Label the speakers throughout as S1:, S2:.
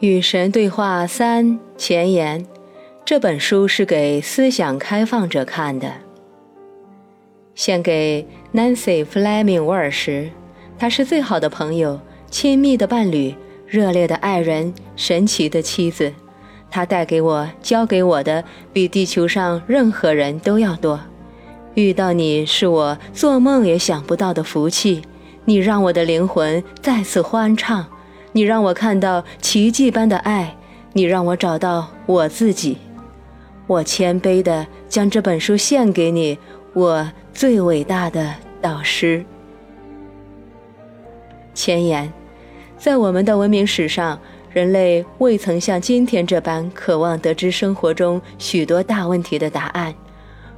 S1: 与神对话三前言，这本书是给思想开放者看的，献给 Nancy Fleming 沃尔什，她是最好的朋友、亲密的伴侣、热烈的爱人、神奇的妻子。她带给我、教给我的，比地球上任何人都要多。遇到你是我做梦也想不到的福气，你让我的灵魂再次欢畅。你让我看到奇迹般的爱，你让我找到我自己。我谦卑地将这本书献给你，我最伟大的导师。前言：在我们的文明史上，人类未曾像今天这般渴望得知生活中许多大问题的答案。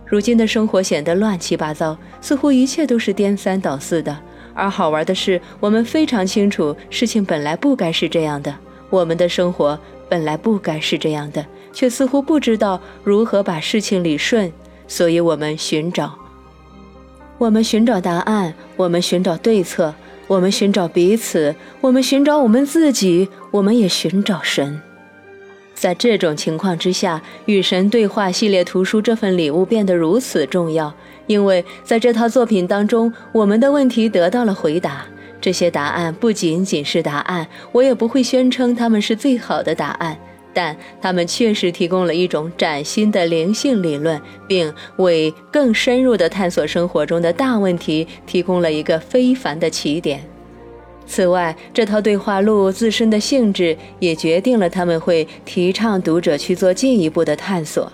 S1: 如今的生活显得乱七八糟，似乎一切都是颠三倒四的。而好玩的是，我们非常清楚，事情本来不该是这样的，我们的生活本来不该是这样的，却似乎不知道如何把事情理顺。所以，我们寻找，我们寻找答案，我们寻找对策，我们寻找彼此，我们寻找我们自己，我们也寻找神。在这种情况之下，与神对话系列图书这份礼物变得如此重要。因为在这套作品当中，我们的问题得到了回答。这些答案不仅仅是答案，我也不会宣称他们是最好的答案，但他们确实提供了一种崭新的灵性理论，并为更深入的探索生活中的大问题提供了一个非凡的起点。此外，这套对话录自身的性质也决定了他们会提倡读者去做进一步的探索。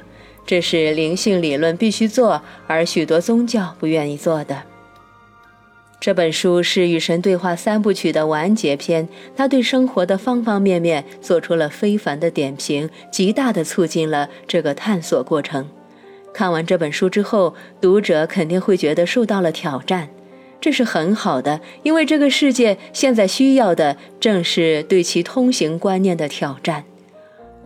S1: 这是灵性理论必须做，而许多宗教不愿意做的。这本书是《与神对话》三部曲的完结篇，它对生活的方方面面做出了非凡的点评，极大地促进了这个探索过程。看完这本书之后，读者肯定会觉得受到了挑战，这是很好的，因为这个世界现在需要的正是对其通行观念的挑战。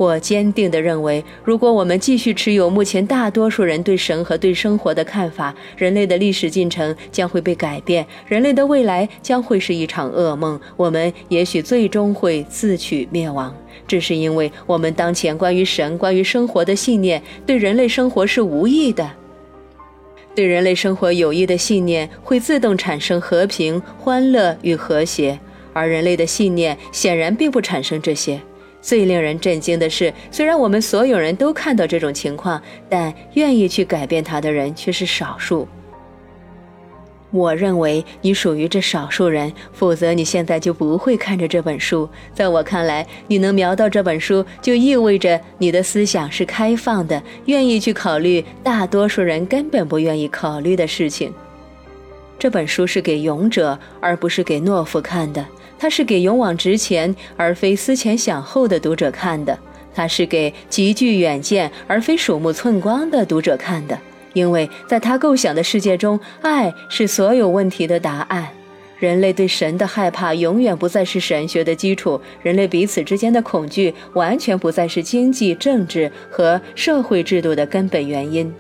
S1: 我坚定地认为，如果我们继续持有目前大多数人对神和对生活的看法，人类的历史进程将会被改变，人类的未来将会是一场噩梦。我们也许最终会自取灭亡，这是因为我们当前关于神、关于生活的信念对人类生活是无益的。对人类生活有益的信念会自动产生和平、欢乐与和谐，而人类的信念显然并不产生这些。最令人震惊的是，虽然我们所有人都看到这种情况，但愿意去改变它的人却是少数。我认为你属于这少数人，否则你现在就不会看着这本书。在我看来，你能瞄到这本书，就意味着你的思想是开放的，愿意去考虑大多数人根本不愿意考虑的事情。这本书是给勇者，而不是给懦夫看的。它是给勇往直前而非思前想后的读者看的，它是给极具远见而非鼠目寸光的读者看的。因为在他构想的世界中，爱是所有问题的答案。人类对神的害怕永远不再是神学的基础，人类彼此之间的恐惧完全不再是经济、政治和社会制度的根本原因。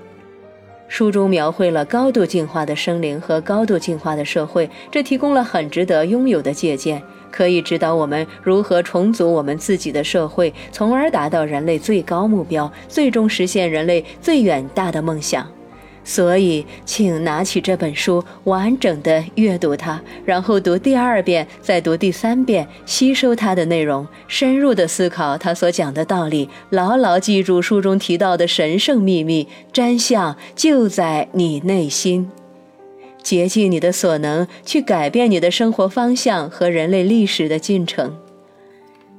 S1: 书中描绘了高度进化的生灵和高度进化的社会，这提供了很值得拥有的借鉴，可以指导我们如何重组我们自己的社会，从而达到人类最高目标，最终实现人类最远大的梦想。所以，请拿起这本书，完整的阅读它，然后读第二遍，再读第三遍，吸收它的内容，深入的思考它所讲的道理，牢牢记住书中提到的神圣秘密，真相就在你内心。竭尽你的所能，去改变你的生活方向和人类历史的进程。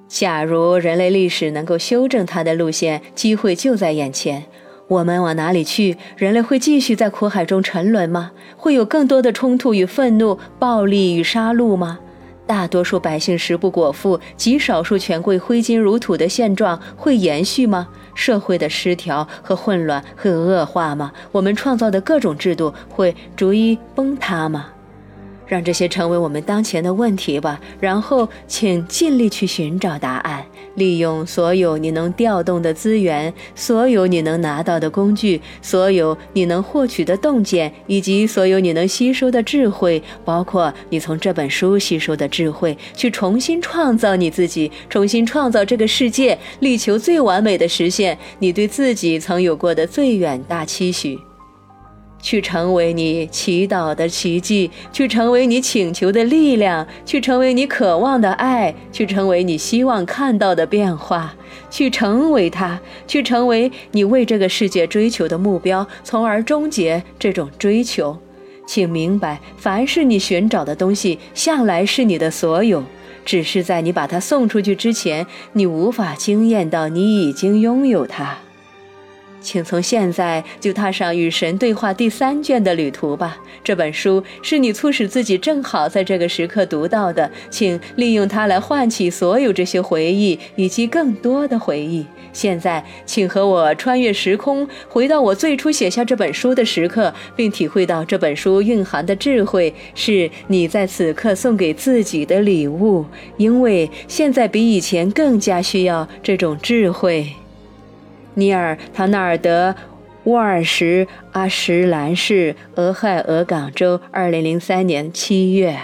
S1: 假如人类历史能够修正它的路线，机会就在眼前。我们往哪里去？人类会继续在苦海中沉沦吗？会有更多的冲突与愤怒、暴力与杀戮吗？大多数百姓食不果腹，极少数权贵挥金如土的现状会延续吗？社会的失调和混乱会恶化吗？我们创造的各种制度会逐一崩塌吗？让这些成为我们当前的问题吧。然后，请尽力去寻找答案，利用所有你能调动的资源，所有你能拿到的工具，所有你能获取的洞见，以及所有你能吸收的智慧，包括你从这本书吸收的智慧，去重新创造你自己，重新创造这个世界，力求最完美的实现你对自己曾有过的最远大期许。去成为你祈祷的奇迹，去成为你请求的力量，去成为你渴望的爱，去成为你希望看到的变化，去成为它，去成为你为这个世界追求的目标，从而终结这种追求。请明白，凡是你寻找的东西，向来是你的所有，只是在你把它送出去之前，你无法惊艳到你已经拥有它。请从现在就踏上与神对话第三卷的旅途吧。这本书是你促使自己正好在这个时刻读到的，请利用它来唤起所有这些回忆以及更多的回忆。现在，请和我穿越时空，回到我最初写下这本书的时刻，并体会到这本书蕴含的智慧，是你在此刻送给自己的礼物，因为现在比以前更加需要这种智慧。尼尔·唐纳尔德·沃尔什阿什兰市俄亥俄港州，二零零三年七月。